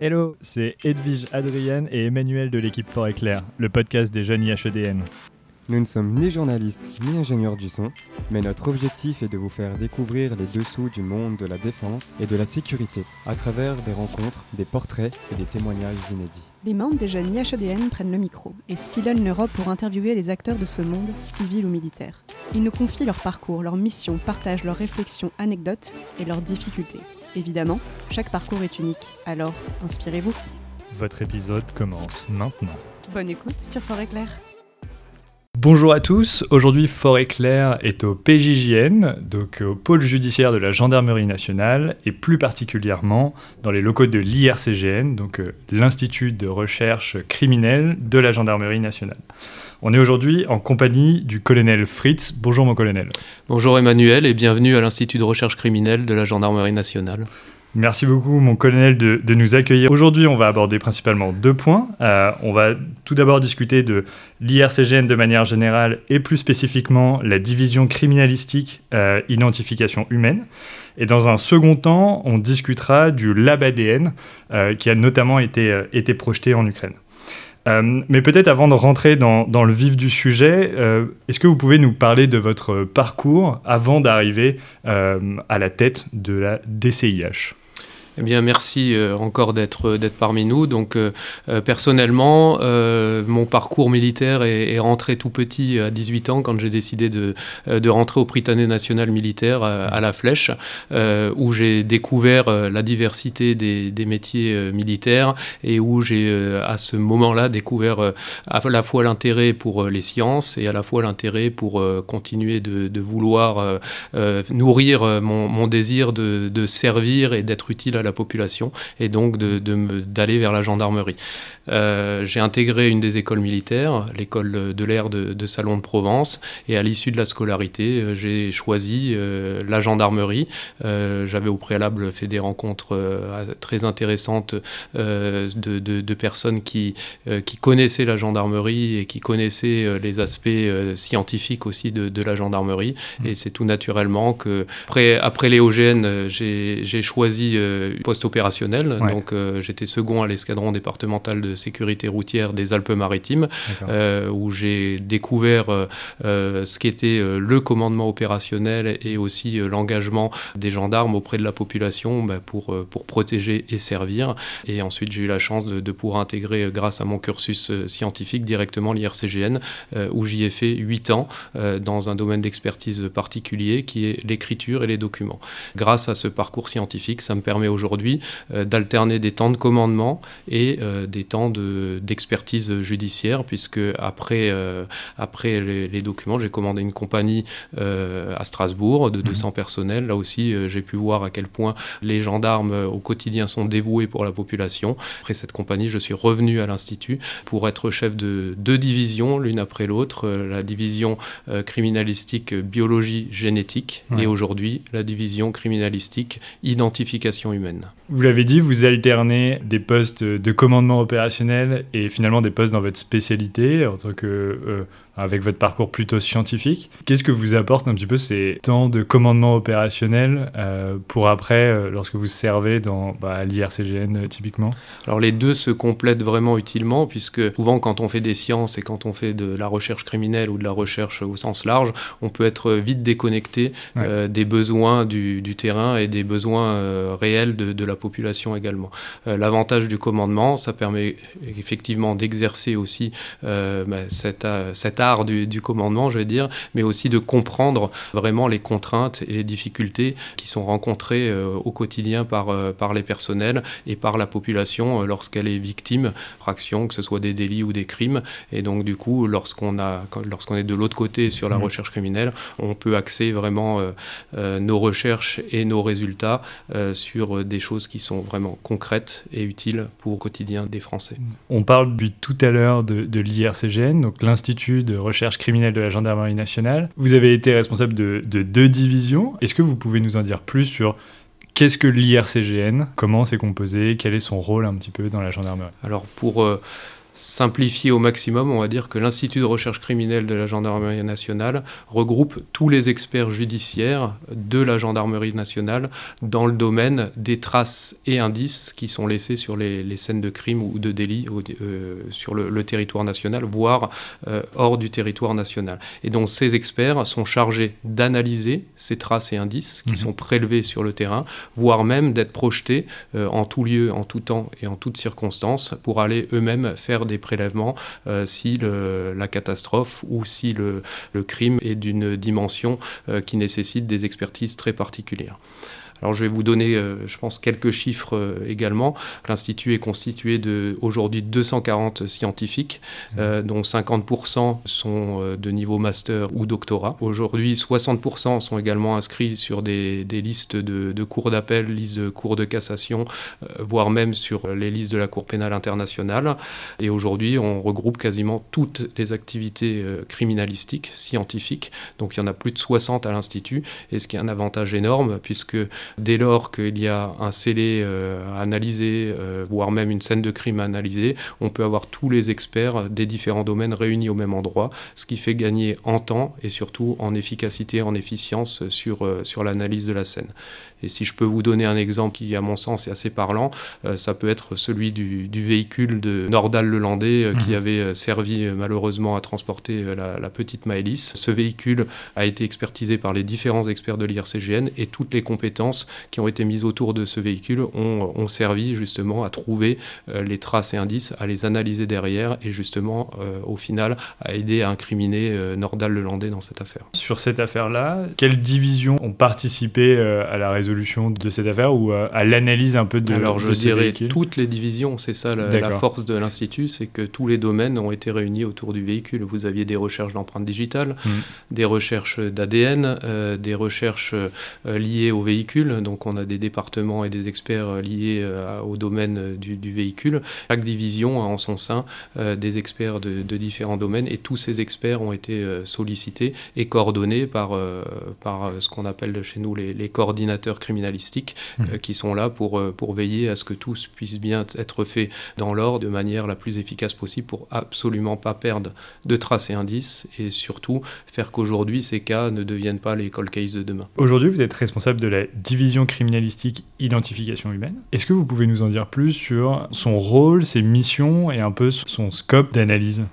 Hello, c'est Edwige Adrienne et Emmanuel de l'équipe Fort Éclair, le podcast des jeunes IHEDN. Nous ne sommes ni journalistes ni ingénieurs du son, mais notre objectif est de vous faire découvrir les dessous du monde de la défense et de la sécurité à travers des rencontres, des portraits et des témoignages inédits. Les membres des jeunes IHEDN prennent le micro et sillonnent l'Europe pour interviewer les acteurs de ce monde, civil ou militaire. Ils nous confient leur parcours, leur mission, partagent leurs réflexions, anecdotes et leurs difficultés. Évidemment, chaque parcours est unique, alors inspirez-vous. Votre épisode commence maintenant. Bonne écoute sur Fort Éclair. Bonjour à tous, aujourd'hui Fort Éclair est au PJJN, donc au pôle judiciaire de la Gendarmerie nationale, et plus particulièrement dans les locaux de l'IRCGN, donc euh, l'Institut de recherche criminelle de la Gendarmerie nationale. On est aujourd'hui en compagnie du colonel Fritz. Bonjour mon colonel. Bonjour Emmanuel et bienvenue à l'Institut de recherche criminelle de la Gendarmerie nationale. Merci beaucoup, mon colonel, de, nous accueillir. Aujourd'hui, on va aborder principalement deux points. Euh, on va tout d'abord discuter de l'IRCGN de manière générale et plus spécifiquement la division criminalistique euh, identification humaine. Et dans un second temps, on discutera du lab ADN euh, qui a notamment été, été projeté en Ukraine. Mais peut-être avant de rentrer dans, le vif du sujet, est-ce que vous pouvez nous parler de votre parcours avant d'arriver à la tête de la DCIH eh bien, merci euh, encore d'être d'être parmi nous. Donc, euh, euh, personnellement, mon parcours militaire est, rentré tout petit à 18 ans quand j'ai décidé de, rentrer au Prytanée national militaire à, la Flèche, où j'ai découvert la diversité des, métiers militaires et où j'ai à ce moment-là découvert à la fois l'intérêt pour les sciences et à la fois l'intérêt pour continuer de, vouloir nourrir mon, mon désir de, de servir et d'être utile à la population et donc d'aller de, vers la gendarmerie. Euh, j'ai intégré une des écoles militaires, l'école de l'air de, Salon de Provence, et à l'issue de la scolarité, euh, j'ai choisi euh, la gendarmerie. J'avais au préalable fait des rencontres très intéressantes de, de, personnes qui, qui connaissaient la gendarmerie et qui connaissaient les aspects scientifiques aussi de, la gendarmerie. Mmh. Et c'est tout naturellement que, après, après les OGN, j'ai choisi poste opérationnel. Donc j'étais second à l'escadron départemental de sécurité routière des Alpes-Maritimes, euh, où j'ai découvert euh, euh, ce qu'était le commandement opérationnel et aussi l'engagement des gendarmes auprès de la population bah, pour, pour protéger et servir. Et ensuite, j'ai eu la chance de, pouvoir intégrer, grâce à mon cursus scientifique, directement l'IRCGN, où j'y ai fait 8 ans dans un domaine d'expertise particulier qui est l'écriture et les documents. Grâce à ce parcours scientifique, ça me permet aujourd'hui d'alterner des temps de commandement et des temps d'expertise judiciaire, puisque après, euh, après les, documents, j'ai commandé une compagnie euh, à Strasbourg de 200 mhm. personnels. Là aussi, euh, j'ai pu voir à quel point les gendarmes au quotidien sont dévoués pour la population. Après cette compagnie, je suis revenu à l'Institut pour être chef de deux divisions, l'une après l'autre, la division criminalistique biologie génétique et aujourd'hui la division criminalistique identification humaine. Themen. Vous l'avez dit, vous alternez des postes de commandement opérationnel et finalement des postes dans votre spécialité en tant que euh, avec votre parcours plutôt scientifique. Qu'est-ce que vous apporte un petit peu ces temps de commandement opérationnel euh, pour après, euh, lorsque vous servez dans bah, l'IRCGN typiquement? Alors les deux se complètent vraiment utilement, puisque souvent quand on fait des sciences et quand on fait de la recherche criminelle ou de la recherche au sens large, on peut être vite déconnecté des besoins du, terrain et des besoins réels de, la population également. L'avantage du commandement, ça permet effectivement d'exercer aussi bah, cet, cet art du, commandement, je vais dire, mais aussi de comprendre vraiment les contraintes et les difficultés qui sont rencontrées euh, au quotidien par, euh, par les personnels et par la population euh, lorsqu'elle est victime d'actions, que ce soit des délits ou des crimes. Et donc, du coup, lorsqu'on a, lorsqu'on est de l'autre côté sur la mmh. recherche criminelle, on peut axer vraiment nos recherches et nos résultats sur des choses qui sont vraiment concrètes et utiles pour le quotidien des Français. On parle depuis tout à l'heure de, de l'IRCGN, donc l'Institut de recherche criminelle de la gendarmerie nationale. Vous avez été responsable de, deux divisions. Est-ce que vous pouvez nous en dire plus sur qu'est-ce que l'IRCGN, comment c'est composé, quel est son rôle un petit peu dans la gendarmerie? Alors pour... Euh, simplifier au maximum, on va dire que l'Institut de recherche criminelle de la gendarmerie nationale regroupe tous les experts judiciaires de la gendarmerie nationale dans le domaine des traces et indices qui sont laissés sur les, scènes de crime ou de délit euh, sur le, territoire national, voire euh, hors du territoire national. Et donc ces experts sont chargés d'analyser ces traces et indices qui mhm. sont prélevés sur le terrain, voire même d'être projetés euh, en tout lieu, en tout temps et en toutes circonstances pour aller eux-mêmes faire des prélèvements euh, si la catastrophe ou si le, crime est d'une dimension euh, qui nécessite des expertises très particulières. Alors je vais vous donner, euh, je pense, quelques chiffres euh, également. L'Institut est constitué de aujourd'hui 240 scientifiques, mmh. euh, dont 50% sont de niveau master ou doctorat. Aujourd'hui, 60% sont également inscrits sur des, listes de, cours d'appel, listes de cours de cassation, voire même sur les listes de la Cour pénale internationale. Et aujourd'hui, on regroupe quasiment toutes les activités criminalistiques, scientifiques. Donc il y en a plus de 60 à l'Institut, et ce qui est un avantage énorme, puisque Dès lors qu'il y a un scellé euh, à analyser, euh, voire même une scène de crime à analyser, on peut avoir tous les experts des différents domaines réunis au même endroit, ce qui fait gagner en temps et surtout en efficacité, en efficience sur, euh, sur l'analyse de la scène. Et si je peux vous donner un exemple qui, à mon sens, est assez parlant, euh, ça peut être celui du, véhicule de Nordal Lelandais euh, qui mhm. avait euh, servi malheureusement à transporter la, petite Maëlys. Ce véhicule a été expertisé par les différents experts de l'IRCGN et toutes les compétences qui ont été mises autour de ce véhicule ont, ont servi justement à trouver les traces et indices, à les analyser derrière et justement au final à aider à incriminer Nordal Lelandais dans cette affaire. Sur cette affaire-là, quelles divisions ont participé à la résolution de cette affaire ou euh, à, l'analyse un peu de Alors je dirais toutes les divisions, c'est ça la, force de l'Institut, c'est que tous les domaines ont été réunis autour du véhicule. Vous aviez des recherches d'empreintes digitales, mm. des recherches d'ADN, euh, des recherches euh, liées au véhicule, donc on a des départements et des experts liés au domaine du, véhicule. Chaque division a en son sein des experts de, différents domaines et tous ces experts ont été sollicités et coordonnés par, par ce qu'on appelle chez nous les, les coordinateurs criminalistiques mmh. euh, qui sont là pour, euh, pour veiller à ce que tout puisse bien être fait dans l'ordre de manière la plus efficace possible pour absolument pas perdre de traces et indices et surtout faire qu'aujourd'hui ces cas ne deviennent pas les cold cases de demain. Aujourd'hui, vous êtes responsable de la division criminalistique identification humaine. Est-ce que vous pouvez nous en dire plus sur son rôle, ses missions et un peu son scope d'analyse?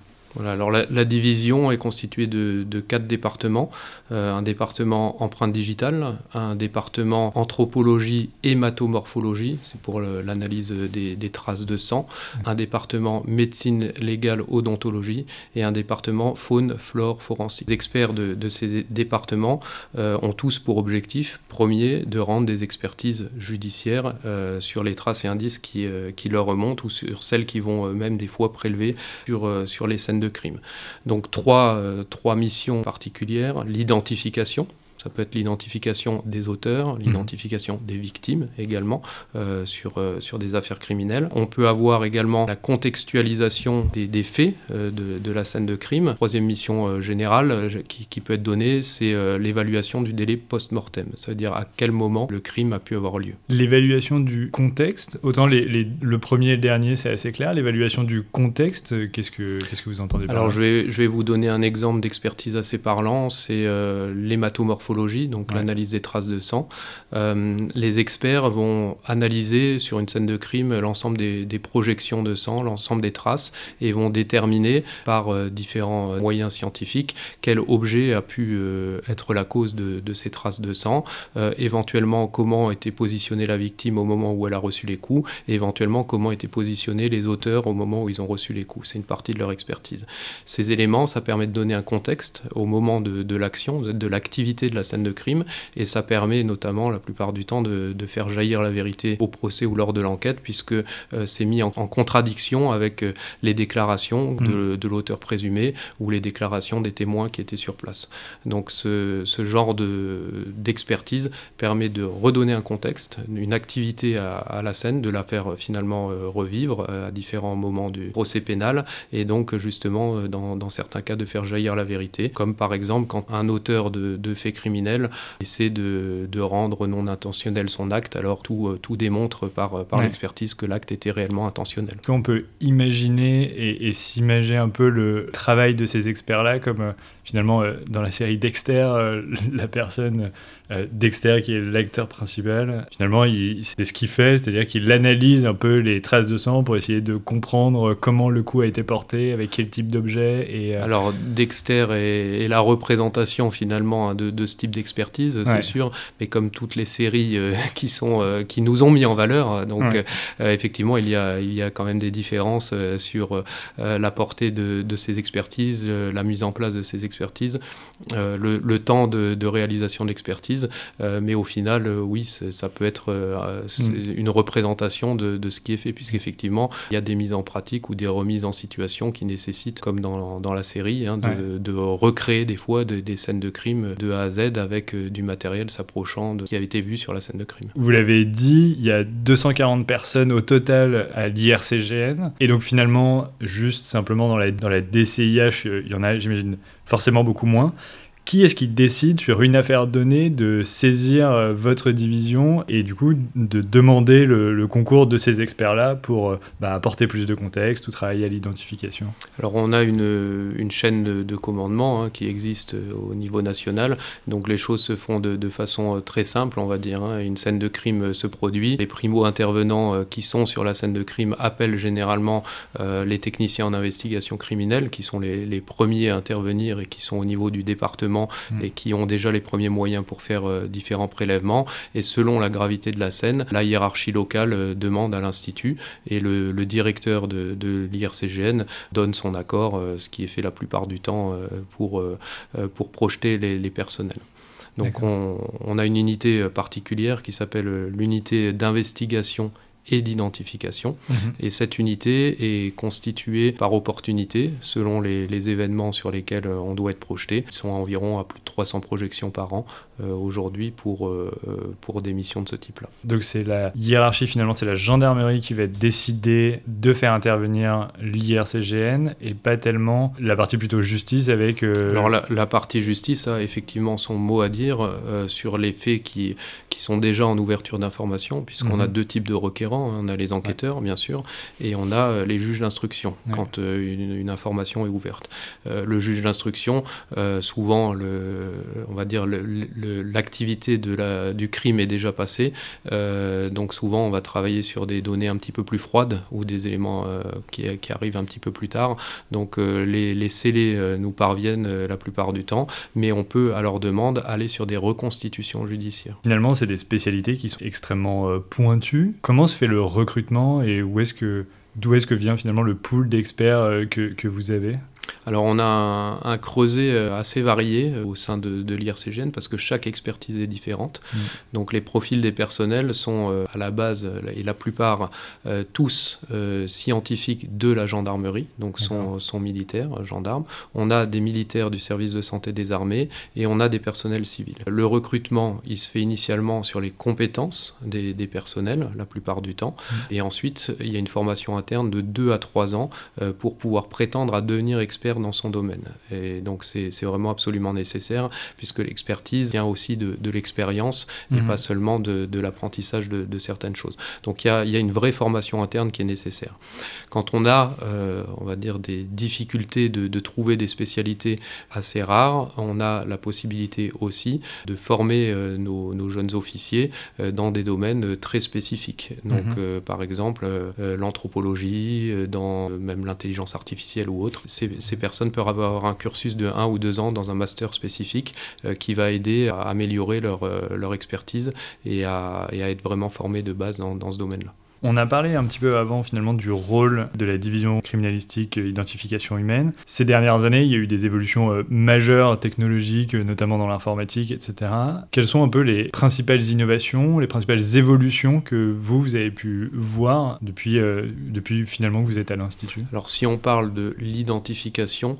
Alors la, division est constituée de, quatre départements. Euh, un département empreinte digitale, un département anthropologie hématomorphologie, c'est pour l'analyse des, traces de sang, un département médecine légale odontologie et un département faune, flore, forensique. Les experts de, ces départements euh, ont tous pour objectif premier de rendre des expertises judiciaires euh, sur les traces et indices qui, qui, leur remontent ou sur celles qui vont même des fois prélever sur, sur les scènes de crime. Donc trois, euh, trois missions particulières, l'identification, ça peut être l'identification des auteurs, mhm. l'identification des victimes également euh, sur, euh, sur des affaires criminelles. On peut avoir également la contextualisation des, des faits euh, de, de, la scène de crime. Troisième mission générale qui, qui, peut être donnée, c'est l'évaluation du délai post-mortem. Ça veut dire à quel moment le crime a pu avoir lieu. L'évaluation du contexte, autant les, les, le premier et le dernier, c'est assez clair. L'évaluation du contexte, qu'est-ce que, qu'est-ce que vous entendez par Alors, je vais, je vais vous donner un exemple d'expertise assez parlant. C'est l'hématomorphologie donc l'analyse des traces de sang. Euh, les experts vont analyser sur une scène de crime l'ensemble des, projections de sang, l'ensemble des traces, et vont déterminer par euh, différents euh, moyens scientifiques quel objet a pu être la cause de, ces traces de sang, éventuellement comment était positionnée la victime au moment où elle a reçu les coups, et éventuellement comment étaient positionnés les auteurs au moment où ils ont reçu les coups. C'est une partie de leur expertise. Ces éléments, ça permet de donner un contexte au moment de, de l'action, de l'activité de la scène de crime, et ça permet notamment la plupart du temps de, faire jaillir la vérité au procès ou lors de l'enquête, puisque euh, c'est mis en, contradiction avec euh, les déclarations mm. de, l'auteur présumé ou les déclarations des témoins qui étaient sur place. Donc ce, genre d'expertise permet de redonner un contexte, une activité à, la scène, de la faire euh, finalement revivre à différents moments du procès pénal, et donc justement dans, certains cas de faire jaillir la vérité, comme par exemple quand un auteur de, de faits criminel essaie de, de, rendre non intentionnel son acte, alors tout, tout démontre par, par l'expertise que l'acte était réellement intentionnel. Qu'on peut imaginer et, et s'imaginer un peu le travail de ces experts-là comme finalement dans la série Dexter, la personne euh, Dexter, qui est l'acteur principal, finalement, c'est ce qu'il fait, c'est-à-dire qu'il analyse un peu les traces de sang pour essayer de comprendre comment le coup a été porté, avec quel type d'objet. Et, euh, Alors, Dexter est, la représentation finalement hein, de, ce type d'expertise, c'est sûr, mais comme toutes les séries euh, qui, sont, qui nous ont mis en valeur, donc effectivement, il y, a, il y a quand même des différences sur la portée de, ces expertises, la mise en place de ces expertises, le, temps de, de réalisation d'expertise euh, mais au final, euh, oui, ça peut être euh, mm. une représentation de, ce qui est fait, puisqu'effectivement, il y a des mises en pratique ou des remises en situation qui nécessitent, comme dans, dans la série, hein, de, recréer des fois des scènes de crime de A à Z avec du matériel s'approchant de ce qui avait été vu sur la scène de crime. Vous l'avez dit, il y a 240 personnes au total à l'IRCGN. Et donc finalement, juste simplement dans la, dans la DCIH, il y en a, j'imagine, forcément beaucoup moins. Qui est-ce qui décide sur une affaire donnée de saisir euh, votre division et du coup de demander le, concours de ces experts-là pour euh, bah, apporter plus de contexte ou travailler à l'identification? Alors on a une, chaîne de, commandement hein, qui existe euh, au niveau national, donc les choses se font de, façon très simple, on va dire. Hein. Une scène de crime se produit, les primo-intervenants qui sont sur la scène de crime appellent généralement les techniciens en investigation criminelle qui sont les premiers à intervenir et qui sont au niveau du département Mm. et qui ont déjà les premiers moyens pour faire euh, différents prélèvements. Et selon la gravité de la scène, la hiérarchie locale euh, demande à l'Institut et le, directeur de, l'IRCGN donne son accord, euh, ce qui est fait la plupart du temps pour, pour projeter les, personnels. Donc on, on, a une unité particulière qui s'appelle l'unité d'investigation et d'identification. Mhm. Et cette unité est constituée par opportunité selon les, les, événements sur lesquels on doit être projeté. Ils sont environ à plus de 300 projections par an euh, aujourd'hui pour, euh, pour des missions de ce type-là. Donc c'est la hiérarchie finalement, c'est la gendarmerie qui va décider de faire intervenir l'IRCGN et pas tellement la partie plutôt justice avec... Euh, Alors la, la, partie justice a effectivement son mot à dire sur les faits qui, qui sont déjà en ouverture d'information puisqu'on a mhm. deux types de requérants Hein. On a les enquêteurs, bien sûr, et on a euh, les juges d'instruction quand euh, une, information est ouverte. Euh, le juge d'instruction, souvent, le, on va dire, l'activité du crime est déjà passée. donc souvent, on va travailler sur des données un petit peu plus froides ou des éléments qui, arrivent un petit peu plus tard. Donc les, les scellés nous parviennent la plupart du temps, mais on peut, à leur demande, aller sur des reconstitutions judiciaires. Finalement, c'est des spécialités qui sont extrêmement pointues. Comment se fait le recrutement et où est-ce que, d'où est-ce que vient finalement le pool d'experts euh, que, que vous avez? Alors on a un, creuset euh, assez varié euh, au sein de, de l'IRCGN parce que chaque expertise est différente. Mm. Donc les profils des personnels sont euh, à la base, et la plupart tous scientifiques de la gendarmerie, donc sont, sont, militaires, gendarmes. On a des militaires du service de santé des armées et on a des personnels civils. Le recrutement, il se fait initialement sur les compétences des, des personnels, la plupart du temps. Mm. Et ensuite, il y a une formation interne de 2 à 3 ans pour pouvoir prétendre à devenir expert dans son domaine. Et donc c'est vraiment absolument nécessaire puisque l'expertise vient aussi de, de l'expérience et mhm. pas seulement de, de l'apprentissage de, de, certaines choses. Donc il y, a, y, a, une vraie formation interne qui est nécessaire. Quand on a, euh, on va dire, des difficultés de, trouver des spécialités assez rares, on a la possibilité aussi de former euh, nos, nos, jeunes officiers euh, dans des domaines très spécifiques. Donc mhm. par exemple l'anthropologie, dans même l'intelligence artificielle ou autre. C'est ces personnes peuvent avoir un cursus de 1 ou 2 ans dans un master spécifique euh, qui va aider à améliorer leur, euh, expertise et à, être vraiment formés de base dans, dans ce domaine-là. On a parlé un petit peu avant finalement du rôle de la division criminalistique euh, identification humaine. Ces dernières années, il y a eu des évolutions euh, majeures technologiques, euh, notamment dans l'informatique, etc. Quelles sont un peu les principales innovations, les principales évolutions que vous, vous avez pu voir depuis, depuis finalement que vous êtes à l'Institut? Alors si on parle de l'identification,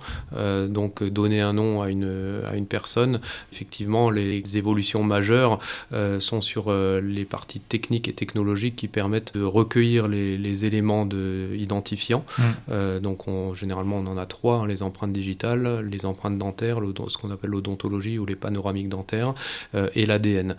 donc donner un nom à une, à une personne, effectivement les évolutions majeures sont sur les parties techniques et technologiques qui permettent de recueillir les, éléments de, identifiants. Mmh. donc on, généralement on en a trois, hein, les empreintes digitales, les empreintes dentaires, ce qu'on appelle l'odontologie ou les panoramiques dentaires, et l'ADN.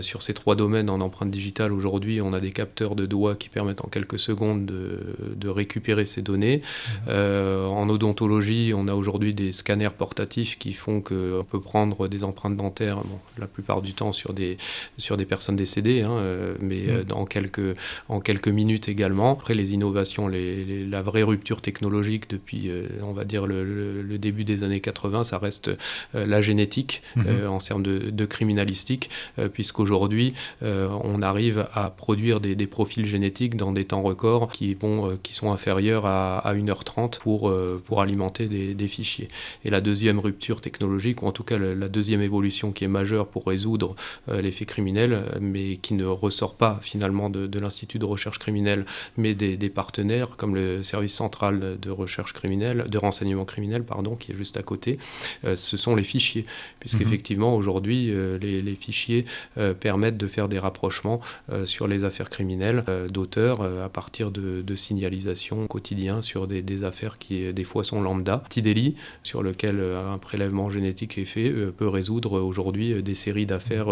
sur ces trois domaines en empreinte digitale, aujourd'hui on a des capteurs de doigts qui permettent en quelques secondes de, récupérer ces données. Mmh. en odontologie, on a aujourd'hui des scanners portatifs qui font qu'on peut prendre des empreintes dentaires, la plupart du temps sur des, sur des personnes décédées, hein, euh, mais euh, dans quelques, en quelques minutes également. Après, les innovations, les, la vraie rupture technologique depuis, euh, on va dire, le, début des années 80, ça reste la génétique mhm. en termes de, de criminalistique, puisqu'aujourd'hui, on arrive à produire des, des, profils génétiques dans des temps records qui, vont, qui sont inférieurs à, à 1h30 pour, pour alimenter des, des fichiers. Et la deuxième rupture technologique, ou en tout cas la, deuxième évolution qui est majeure pour résoudre euh, les faits criminels, mais qui ne ressort pas finalement de, l'Institut de recherche criminelle, mais des, partenaires comme le service central de recherche criminelle, de renseignement criminel, pardon, qui est juste à côté, euh, ce sont les fichiers, puisqu'effectivement mhm. aujourd'hui euh, les, fichiers permettent de faire des rapprochements sur les affaires criminelles d'auteurs à partir de, de signalisations quotidiennes sur des, affaires qui des fois sont lambda. Petit délit sur lequel un prélèvement génétique est fait peut résoudre aujourd'hui des séries d'affaires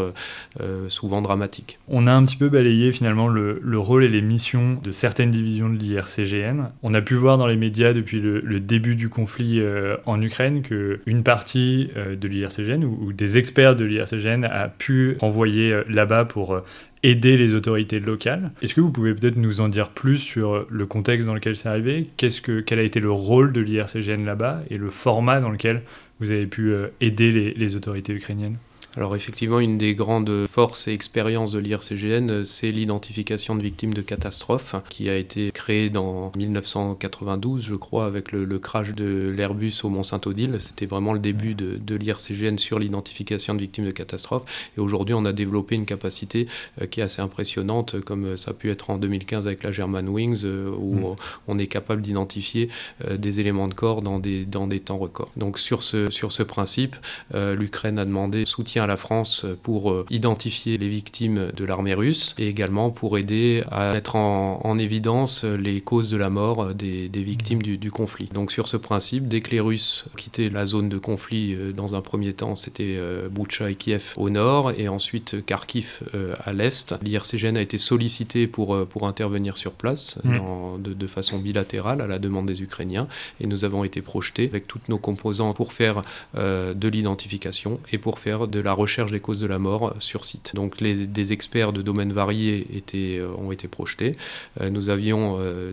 euh, souvent dramatiques. On a un petit peu balayé finalement le, rôle et les missions de certaines divisions de l'IRCGN. On a pu voir dans les médias depuis le, début du conflit euh, en Ukraine qu'une partie euh, de l'IRCGN ou, des experts de l'IRCGN a pu envoyer là-bas pour aider les autorités locales. Est-ce que vous pouvez peut-être nous en dire plus sur le contexte dans lequel c'est arrivé? Qu'est-ce que, Quel a été le rôle de l'IRCGN là-bas et le format dans lequel vous avez pu aider les autorités ukrainiennes? Alors effectivement, une des grandes forces et expériences de l'IRCGN, c'est l'identification de victimes de catastrophes, qui a été créée dans 1992, je crois, avec le, crash de l'Airbus au Mont-Saint-Odile. C'était vraiment le début de, de l'IRCGN sur l'identification de victimes de catastrophes. Et aujourd'hui, on a développé une capacité euh, qui est assez impressionnante, comme ça a pu être en 2015 avec la German Wings, euh, où mm. on est capable d'identifier euh, des éléments de corps dans des, dans des temps records. Donc sur ce, sur ce principe, l'Ukraine a demandé soutien à la France pour euh, identifier les victimes de l'armée russe et également pour aider à mettre en, évidence les causes de la mort des, victimes du, conflit. Donc sur ce principe, dès que les Russes quittaient la zone de conflit, euh, dans un premier temps c'était euh, Boucha et Kiev au nord et ensuite Kharkiv à l'est, l'IRCGN a été sollicité pour, pour intervenir sur place mmh. de, de, façon bilatérale à la demande des Ukrainiens et nous avons été projetés avec toutes nos composants pour faire de l'identification et pour faire de la la recherche des causes de la mort euh, sur site. Donc les, des experts de domaines variés étaient, euh, ont été projetés. Euh, nous avions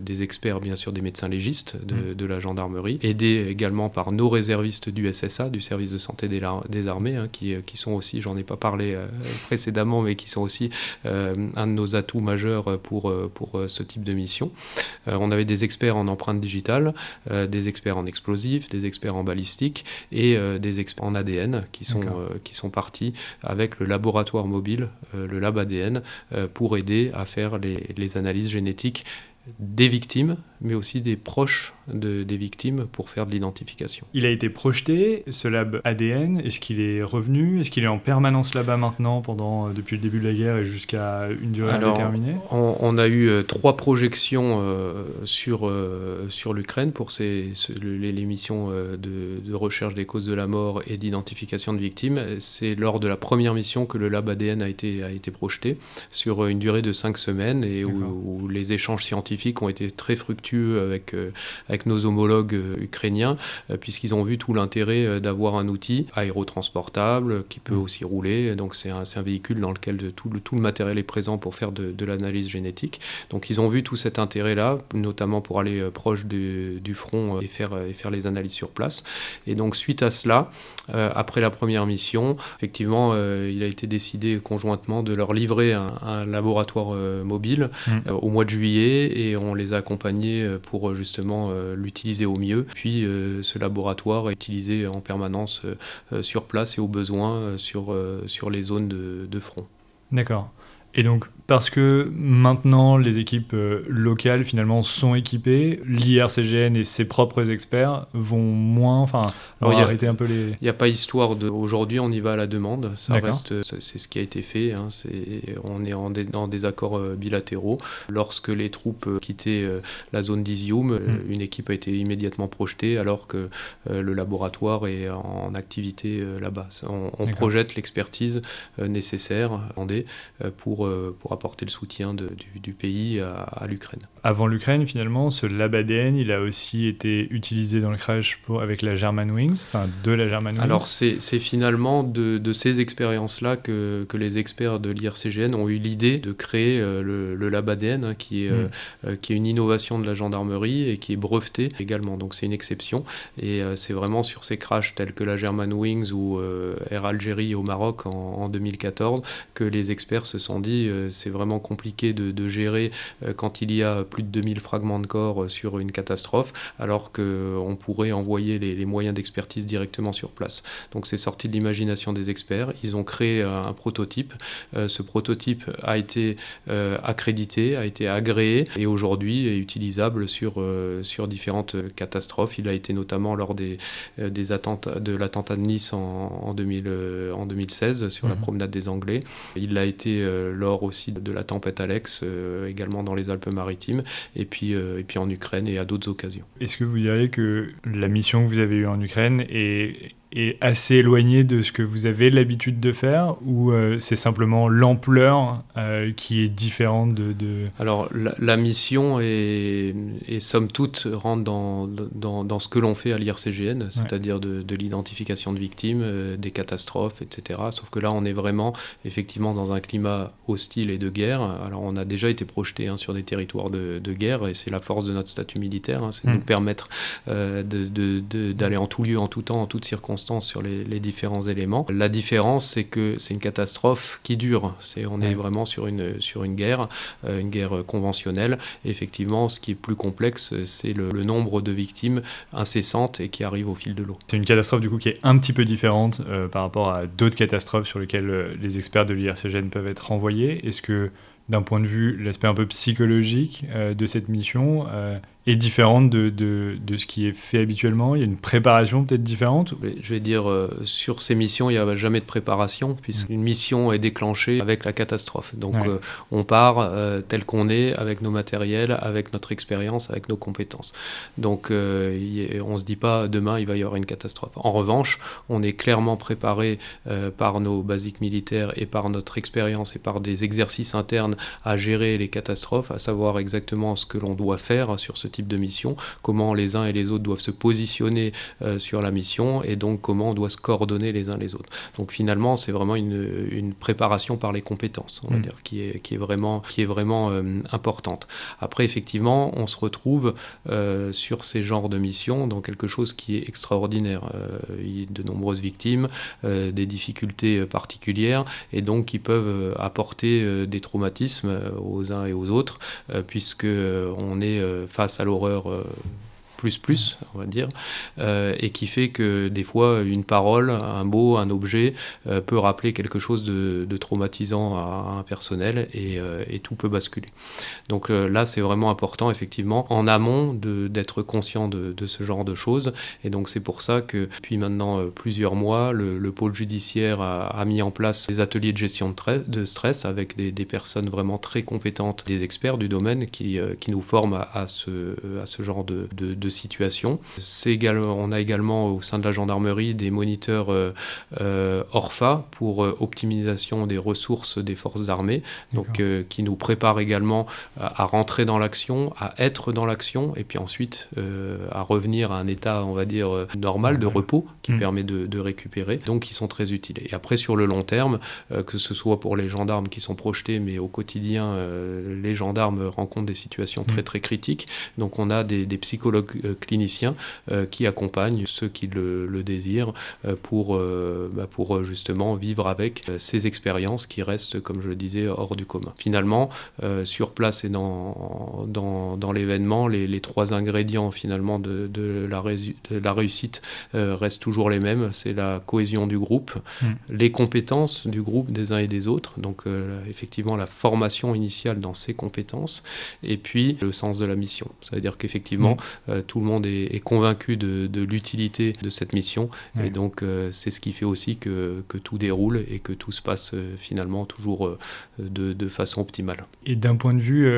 des experts, bien sûr, des médecins légistes de, mm. la gendarmerie, aidés également par nos réservistes du SSA, du service de santé des, des armées, hein, qui, qui, sont aussi, j'en ai pas parlé précédemment, mais qui sont aussi un de nos atouts majeurs pour, pour ce type de mission. on avait des experts en empreinte digitale, des experts en explosifs, des experts en balistique et des experts en ADN qui sont, qui sont partis avec le laboratoire mobile, euh, le Lab ADN, euh, pour aider à faire les analyses génétiques des victimes, mais aussi des proches des victimes pour faire de l'identification. Il a été projeté, ce lab ADN, est-ce qu'il est revenu? Est-ce qu'il est en permanence là-bas maintenant, pendant, euh, depuis le début de la guerre et jusqu'à une durée indéterminée? on, a eu euh, trois projections euh, sur, sur l'Ukraine pour ces, les, missions de, recherche des causes de la mort et d'identification de victimes. C'est lors de la première mission que le lab ADN a été, a été projeté sur une durée de cinq semaines et où, où les échanges scientifiques ont été très fructueux avec, avec avec nos homologues euh, ukrainiens, euh, puisqu'ils ont vu tout l'intérêt euh, d'avoir un outil aérotransportable qui peut mm. aussi rouler. Donc c'est un, un, véhicule dans lequel tout, le, tout, le, matériel est présent pour faire de, l'analyse génétique. Donc ils ont vu tout cet intérêt-là, notamment pour aller proche du, du front et faire, et faire les analyses sur place. Et donc suite à cela, après la première mission, effectivement, il a été décidé conjointement de leur livrer un, laboratoire mobile mm. au mois de juillet et on les a accompagnés pour justement l'utiliser au mieux. Puis euh, ce laboratoire est utilisé en permanence euh, sur place et au besoin sur, sur les zones de, de front. D'accord. Et donc, parce que maintenant les équipes euh, locales finalement sont équipées, l'IRCGN et ses propres experts vont moins, enfin, arrêter un peu les. Il n'y a pas histoire de. Aujourd'hui, on y va à la demande. Ça reste, c'est ce qui a été fait. Hein. on est en dans des accords euh, bilatéraux. Lorsque les troupes euh, quittaient la zone d'Izium, mm. une équipe a été immédiatement projetée, alors que le laboratoire est en activité là-bas. On, projette l'expertise nécessaire pour pour apporter le soutien du, pays à, l'Ukraine. Avant l'Ukraine, finalement, ce lab ADN, il a aussi été utilisé dans le crash pour, avec la Germanwings, enfin de la Germanwings. Alors c'est finalement de, ces expériences-là que, que, les experts de l'IRCGN ont eu l'idée de créer euh, le, le, lab ADN, hein, qui, est, hmm. euh, qui est une innovation de la gendarmerie et qui est breveté également. Donc c'est une exception. Et euh, c'est vraiment sur ces crashs tels que la Germanwings ou Air Algérie au Maroc en, en, 2014 que les experts se sont dit c'est c'est vraiment compliqué de, gérer euh, quand il y a plus de 2000 fragments de corps euh, sur une catastrophe, alors qu'on euh, pourrait envoyer les, moyens d'expertise directement sur place. Donc c'est sorti de l'imagination des experts. Ils ont créé un prototype. ce prototype a été accrédité, a été agréé et aujourd'hui est utilisable sur, sur différentes catastrophes. Il a été notamment lors des, des attentats, de l'attentat de Nice en, 2000, en 2016 sur la mhm. promenade des Anglais. Il l'a été lors aussi de la tempête Alex, euh, également dans les Alpes-Maritimes, et, puis euh, et puis en Ukraine et à d'autres occasions. Est-ce que vous diriez que la mission que vous avez eue en Ukraine est est assez éloigné de ce que vous avez l'habitude de faire ou euh, c'est simplement l'ampleur euh, qui est différente de... Alors la, mission est, somme toute rentre dans, dans, dans ce que l'on fait à l'IRCGN, c'est-à-dire de, de l'identification de victimes, euh, des catastrophes, etc. Sauf que là on est vraiment effectivement dans un climat hostile et de guerre. Alors on a déjà été projeté hein, sur des territoires de, de, guerre et c'est la force de notre statut militaire, hein, c'est de mm. nous permettre d'aller en tout lieu, en tout temps, en toutes circonstances sur les, différents éléments. La différence, c'est que c'est une catastrophe qui dure. C'est, on est vraiment sur une, sur une guerre, euh, une guerre conventionnelle. effectivement, ce qui est plus complexe, c'est le, nombre de victimes incessantes et qui arrivent au fil de l'eau. C'est une catastrophe du coup qui est un petit peu différente euh, par rapport à d'autres catastrophes sur lesquelles euh, les experts de l'IRCGN peuvent être renvoyés. Est-ce que d'un point de vue l'aspect un peu psychologique de cette mission est différente de, de, de, ce qui est fait habituellement? Il y a une préparation peut-être différente? Je vais dire, euh, sur ces missions, il n'y a jamais de préparation, puisqu'une mm. mission est déclenchée avec la catastrophe. Donc euh, on part euh, tel qu'on est, avec nos matériels, avec notre expérience, avec nos compétences. Donc on ne se dit pas demain il va y avoir une catastrophe. En revanche, on est clairement préparé par nos basiques militaires et par notre expérience et par des exercices internes à gérer les catastrophes, à savoir exactement ce que l'on doit faire sur ce type de mission, comment les uns et les autres doivent se positionner euh, sur la mission et donc comment on doit se coordonner les uns les autres. Donc finalement, c'est vraiment une, une, préparation par les compétences, on va mm. dire, qui est, qui est vraiment, qui est vraiment euh, importante. Après, effectivement, on se retrouve euh, sur ces genres de missions dans quelque chose qui est extraordinaire. il y a de nombreuses victimes, des difficultés particulières et donc qui peuvent apporter des traumatismes aux uns et aux autres, puisque on est face à l'horreur euh, plus plus, on va dire, euh, et qui fait que des fois une parole, un mot, un objet euh, peut rappeler quelque chose de, traumatisant à, un personnel et, euh, et, tout peut basculer. Donc là, c'est vraiment important, effectivement, en amont d'être conscient de, ce genre de choses. Et donc c'est pour ça que depuis maintenant plusieurs mois, le, pôle judiciaire a, mis en place des ateliers de gestion de, stress avec des, personnes vraiment très compétentes, des experts du domaine qui, nous forment à, ce, genre de situation. Également, on a également au sein de la gendarmerie des moniteurs euh, euh, ORFA pour euh, optimisation des ressources des forces armées, donc qui nous préparent également à, rentrer dans l'action, à être dans l'action, et puis ensuite à revenir à un état, on va dire, normal de repos qui mm. permet de, récupérer. Donc, ils sont très utiles. Et après, sur le long terme, que ce soit pour les gendarmes qui sont projetés, mais au quotidien, les gendarmes rencontrent des situations très mm. très critiques. Donc, on a des, des psychologues cliniciens qui accompagnent ceux qui le, désirent pour, bah, pour justement vivre avec ces expériences qui restent, comme je le disais, hors du commun. Finalement, sur place et dans, dans, dans l'événement, les, les, trois ingrédients finalement de, de, la, de la, réussite restent toujours les mêmes. C'est la cohésion du groupe, mm. les compétences du groupe des uns et des autres, donc effectivement la formation initiale dans ces compétences, et puis le sens de la mission. C'est-à-dire qu'effectivement, mm. euh, tout le monde est, convaincu de, l'utilité de cette mission, et donc euh, c'est ce qui fait aussi que, que, tout déroule et que tout se passe euh, finalement toujours de, de, façon optimale. Et d'un point de vue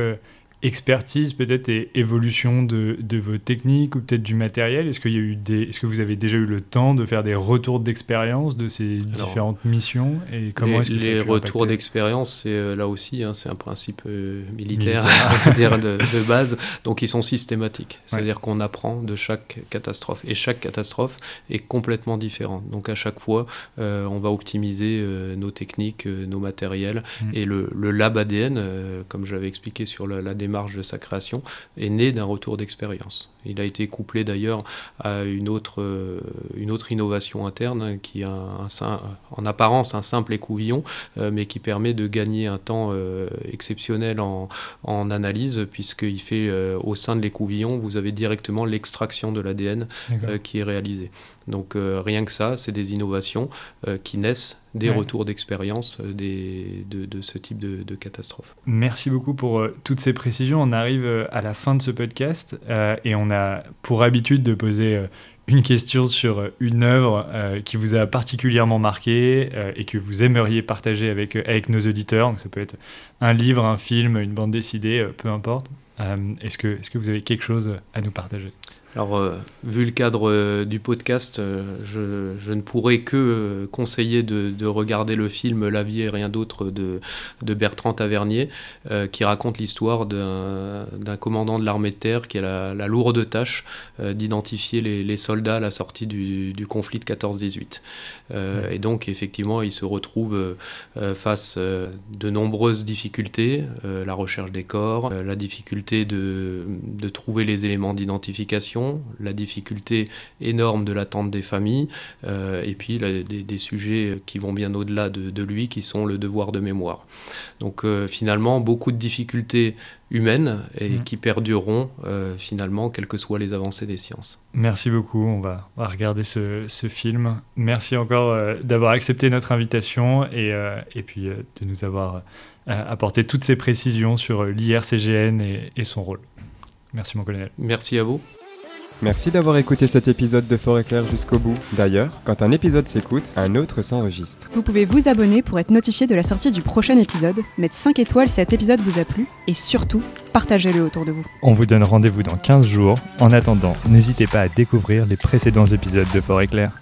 expertise peut-être et évolution de, de vos techniques ou peut-être du matériel? Est-ce qu'il y a eu des, est-ce que vous avez déjà eu le temps de faire des retours d'expérience de ces différentes missions et comment les, est-ce que les retours d'expérience c'est euh, là aussi hein, c'est un principe euh, militaire, militaire. de, de, base. Donc ils sont systématiques. C'est-à-dire qu'on apprend de chaque catastrophe et chaque catastrophe est complètement différente donc à chaque fois euh, on va optimiser nos techniques nos matériels mm. et le, le, lab ADN comme j'avais expliqué sur la, la démarche de sa création est né d'un retour d'expérience. Il a été couplé d'ailleurs à une autre, euh, une autre innovation interne hein, qui a un, en apparence un simple écouvillon, euh, mais qui permet de gagner un temps euh, exceptionnel en, en analyse, puisqu'il fait au sein de l'écouvillon, vous avez directement l'extraction de l'ADN qui est réalisée. Donc rien que ça, c'est des innovations qui naissent des retours d'expérience de, de, ce type de, de, catastrophe. Merci beaucoup pour toutes ces précisions. On arrive à la fin de ce podcast et on a pour habitude de poser euh, une question sur euh, une œuvre euh, qui vous a particulièrement marqué et que vous aimeriez partager avec, avec nos auditeurs. ça peut être un livre, un film, une bande dessinée, peu importe. est-ce, que, est-ce que vous avez quelque chose à nous partager? Alors, euh, vu le cadre euh, du podcast, euh, je, ne pourrais que conseiller de, regarder le film La vie et rien d'autre de, Bertrand Tavernier, qui raconte l'histoire d'un, commandant de l'armée de terre qui a la, lourde tâche d'identifier les, soldats à la sortie du, conflit de 14-18. Et donc, effectivement, il se retrouve face de nombreuses difficultés, la recherche des corps, la difficulté de trouver les éléments d'identification la difficulté énorme de l'attente des familles, euh, et puis des, sujets qui vont bien au-delà de, lui, qui sont le devoir de mémoire. Donc euh, finalement, beaucoup de difficultés humaines et mm. qui perdureront euh, finalement, quelles que soient les avancées des sciences. Merci beaucoup, on va, regarder ce, film. Merci encore d'avoir accepté notre invitation et, et puis de nous avoir apporté toutes ces précisions sur l'IRCGN et, et son rôle. Merci mon colonel. Merci à vous. Merci d'avoir écouté cet épisode de Forêt Claire jusqu'au bout. D'ailleurs, quand un épisode s'écoute, un autre s'enregistre. Vous pouvez vous abonner pour être notifié de la sortie du prochain épisode, mettre 5 étoiles si cet épisode vous a plu, et surtout, partagez-le autour de vous. On vous donne rendez-vous dans 15 jours. En attendant, n'hésitez pas à découvrir les précédents épisodes de Forêt Claire.